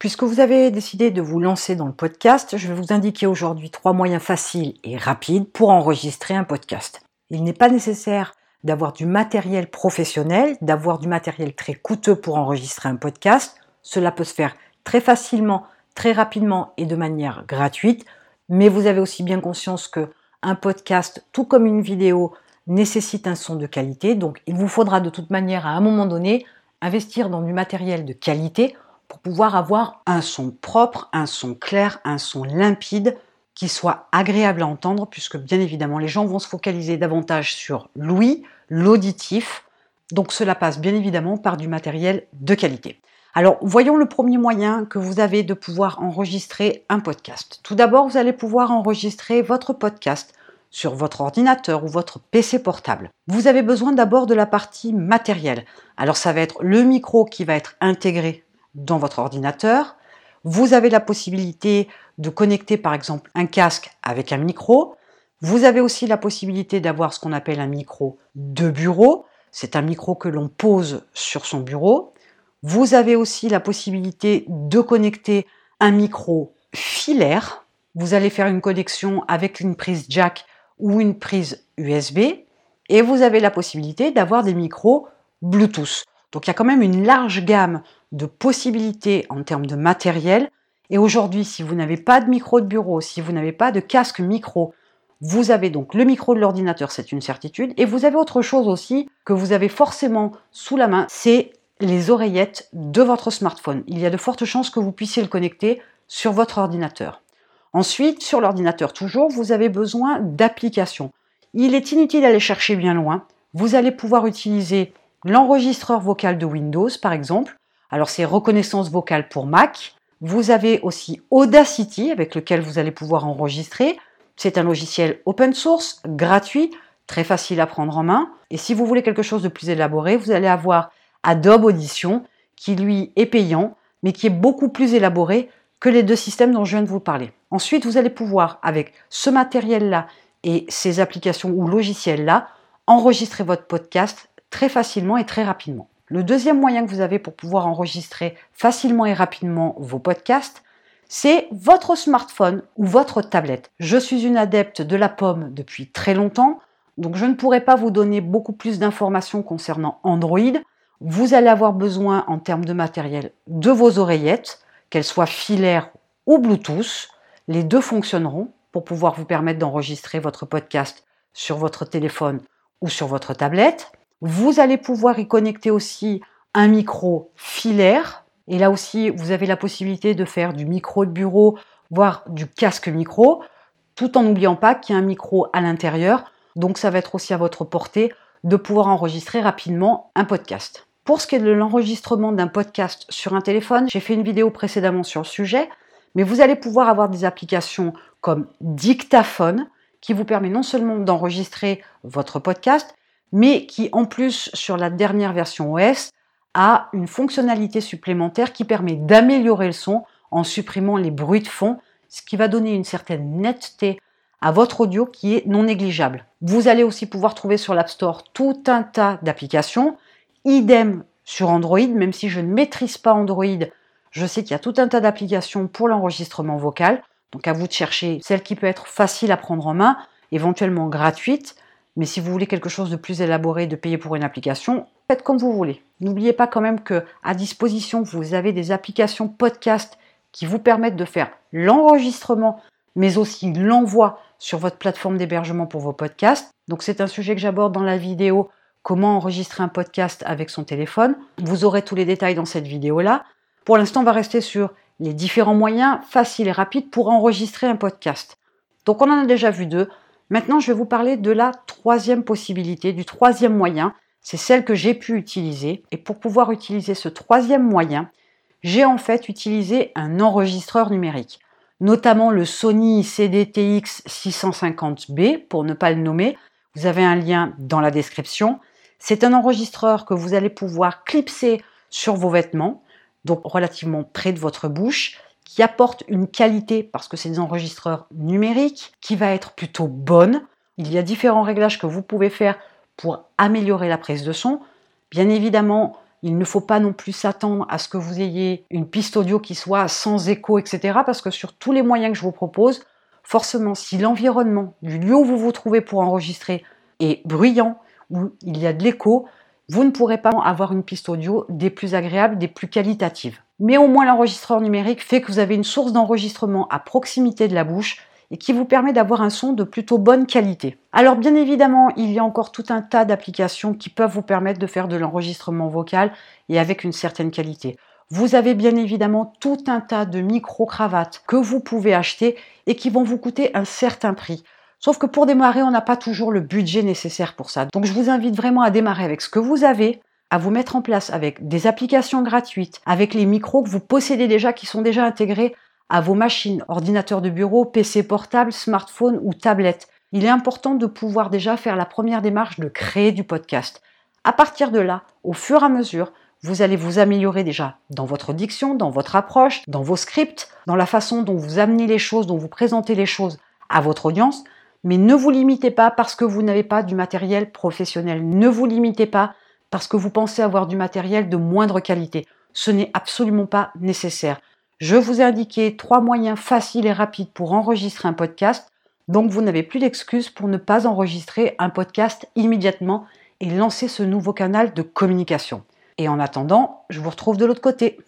Puisque vous avez décidé de vous lancer dans le podcast, je vais vous indiquer aujourd'hui trois moyens faciles et rapides pour enregistrer un podcast. Il n'est pas nécessaire d'avoir du matériel professionnel, d'avoir du matériel très coûteux pour enregistrer un podcast. Cela peut se faire très facilement, très rapidement et de manière gratuite. Mais vous avez aussi bien conscience que un podcast, tout comme une vidéo, nécessite un son de qualité. Donc il vous faudra de toute manière à un moment donné investir dans du matériel de qualité pour pouvoir avoir un son propre, un son clair, un son limpide qui soit agréable à entendre puisque bien évidemment les gens vont se focaliser davantage sur l'ouïe, l'auditif. Donc cela passe bien évidemment par du matériel de qualité. Alors voyons le premier moyen que vous avez de pouvoir enregistrer un podcast. Tout d'abord, vous allez pouvoir enregistrer votre podcast sur votre ordinateur ou votre PC portable. Vous avez besoin d'abord de la partie matérielle. Alors ça va être le micro qui va être intégré dans votre ordinateur. Vous avez la possibilité de connecter par exemple un casque avec un micro. Vous avez aussi la possibilité d'avoir ce qu'on appelle un micro de bureau. C'est un micro que l'on pose sur son bureau. Vous avez aussi la possibilité de connecter un micro filaire. Vous allez faire une connexion avec une prise jack ou une prise USB. Et vous avez la possibilité d'avoir des micros Bluetooth. Donc il y a quand même une large gamme de possibilités en termes de matériel. Et aujourd'hui, si vous n'avez pas de micro de bureau, si vous n'avez pas de casque micro, vous avez donc le micro de l'ordinateur, c'est une certitude. Et vous avez autre chose aussi que vous avez forcément sous la main, c'est les oreillettes de votre smartphone. Il y a de fortes chances que vous puissiez le connecter sur votre ordinateur. Ensuite, sur l'ordinateur toujours, vous avez besoin d'applications. Il est inutile d'aller chercher bien loin. Vous allez pouvoir utiliser l'enregistreur vocal de Windows, par exemple. Alors c'est reconnaissance vocale pour Mac. Vous avez aussi Audacity avec lequel vous allez pouvoir enregistrer. C'est un logiciel open source, gratuit, très facile à prendre en main. Et si vous voulez quelque chose de plus élaboré, vous allez avoir Adobe Audition qui lui est payant, mais qui est beaucoup plus élaboré que les deux systèmes dont je viens de vous parler. Ensuite, vous allez pouvoir, avec ce matériel-là et ces applications ou logiciels-là, enregistrer votre podcast très facilement et très rapidement. Le deuxième moyen que vous avez pour pouvoir enregistrer facilement et rapidement vos podcasts, c'est votre smartphone ou votre tablette. Je suis une adepte de la pomme depuis très longtemps, donc je ne pourrais pas vous donner beaucoup plus d'informations concernant Android. Vous allez avoir besoin en termes de matériel de vos oreillettes, qu'elles soient filaires ou Bluetooth. Les deux fonctionneront pour pouvoir vous permettre d'enregistrer votre podcast sur votre téléphone ou sur votre tablette. Vous allez pouvoir y connecter aussi un micro filaire. Et là aussi, vous avez la possibilité de faire du micro de bureau, voire du casque micro, tout en n'oubliant pas qu'il y a un micro à l'intérieur. Donc ça va être aussi à votre portée de pouvoir enregistrer rapidement un podcast. Pour ce qui est de l'enregistrement d'un podcast sur un téléphone, j'ai fait une vidéo précédemment sur le sujet, mais vous allez pouvoir avoir des applications comme Dictaphone qui vous permet non seulement d'enregistrer votre podcast, mais qui en plus sur la dernière version OS a une fonctionnalité supplémentaire qui permet d'améliorer le son en supprimant les bruits de fond, ce qui va donner une certaine netteté à votre audio qui est non négligeable. Vous allez aussi pouvoir trouver sur l'App Store tout un tas d'applications, idem sur Android, même si je ne maîtrise pas Android, je sais qu'il y a tout un tas d'applications pour l'enregistrement vocal, donc à vous de chercher celle qui peut être facile à prendre en main, éventuellement gratuite, mais si vous voulez quelque chose de plus élaboré, de payer pour une application, faites comme vous voulez. N'oubliez pas quand même que à disposition, vous avez des applications podcast qui vous permettent de faire l'enregistrement, mais aussi l'envoi sur votre plateforme d'hébergement pour vos podcasts. Donc c'est un sujet que j'aborde dans la vidéo comment enregistrer un podcast avec son téléphone. Vous aurez tous les détails dans cette vidéo-là. Pour l'instant, on va rester sur les différents moyens faciles et rapides pour enregistrer un podcast. Donc on en a déjà vu deux. Maintenant, je vais vous parler de la troisième possibilité, du troisième moyen. C'est celle que j'ai pu utiliser. Et pour pouvoir utiliser ce troisième moyen, j'ai en fait utilisé un enregistreur numérique, notamment le Sony CDTX 650B, pour ne pas le nommer. Vous avez un lien dans la description. C'est un enregistreur que vous allez pouvoir clipser sur vos vêtements, donc relativement près de votre bouche qui apporte une qualité, parce que c'est des enregistreurs numériques, qui va être plutôt bonne. Il y a différents réglages que vous pouvez faire pour améliorer la prise de son. Bien évidemment, Il ne faut pas non plus s'attendre à ce que vous ayez une piste audio qui soit sans écho, etc. Parce que sur tous les moyens que je vous propose, forcément, si l'environnement du lieu où vous vous trouvez pour enregistrer est bruyant, ou il y a de l'écho, vous ne pourrez pas avoir une piste audio des plus agréables, des plus qualitatives. Mais au moins l'enregistreur numérique fait que vous avez une source d'enregistrement à proximité de la bouche et qui vous permet d'avoir un son de plutôt bonne qualité. Alors bien évidemment, il y a encore tout un tas d'applications qui peuvent vous permettre de faire de l'enregistrement vocal et avec une certaine qualité. Vous avez bien évidemment tout un tas de micro-cravates que vous pouvez acheter et qui vont vous coûter un certain prix. Sauf que pour démarrer, on n'a pas toujours le budget nécessaire pour ça. Donc je vous invite vraiment à démarrer avec ce que vous avez, à vous mettre en place avec des applications gratuites, avec les micros que vous possédez déjà, qui sont déjà intégrés à vos machines, ordinateurs de bureau, PC portable, smartphone ou tablette. Il est important de pouvoir déjà faire la première démarche de créer du podcast. À partir de là, au fur et à mesure, vous allez vous améliorer déjà dans votre diction, dans votre approche, dans vos scripts, dans la façon dont vous amenez les choses, dont vous présentez les choses à votre audience. Mais ne vous limitez pas parce que vous n'avez pas du matériel professionnel. Ne vous limitez pas parce que vous pensez avoir du matériel de moindre qualité. Ce n'est absolument pas nécessaire. Je vous ai indiqué trois moyens faciles et rapides pour enregistrer un podcast. Donc vous n'avez plus d'excuses pour ne pas enregistrer un podcast immédiatement et lancer ce nouveau canal de communication. Et en attendant, je vous retrouve de l'autre côté.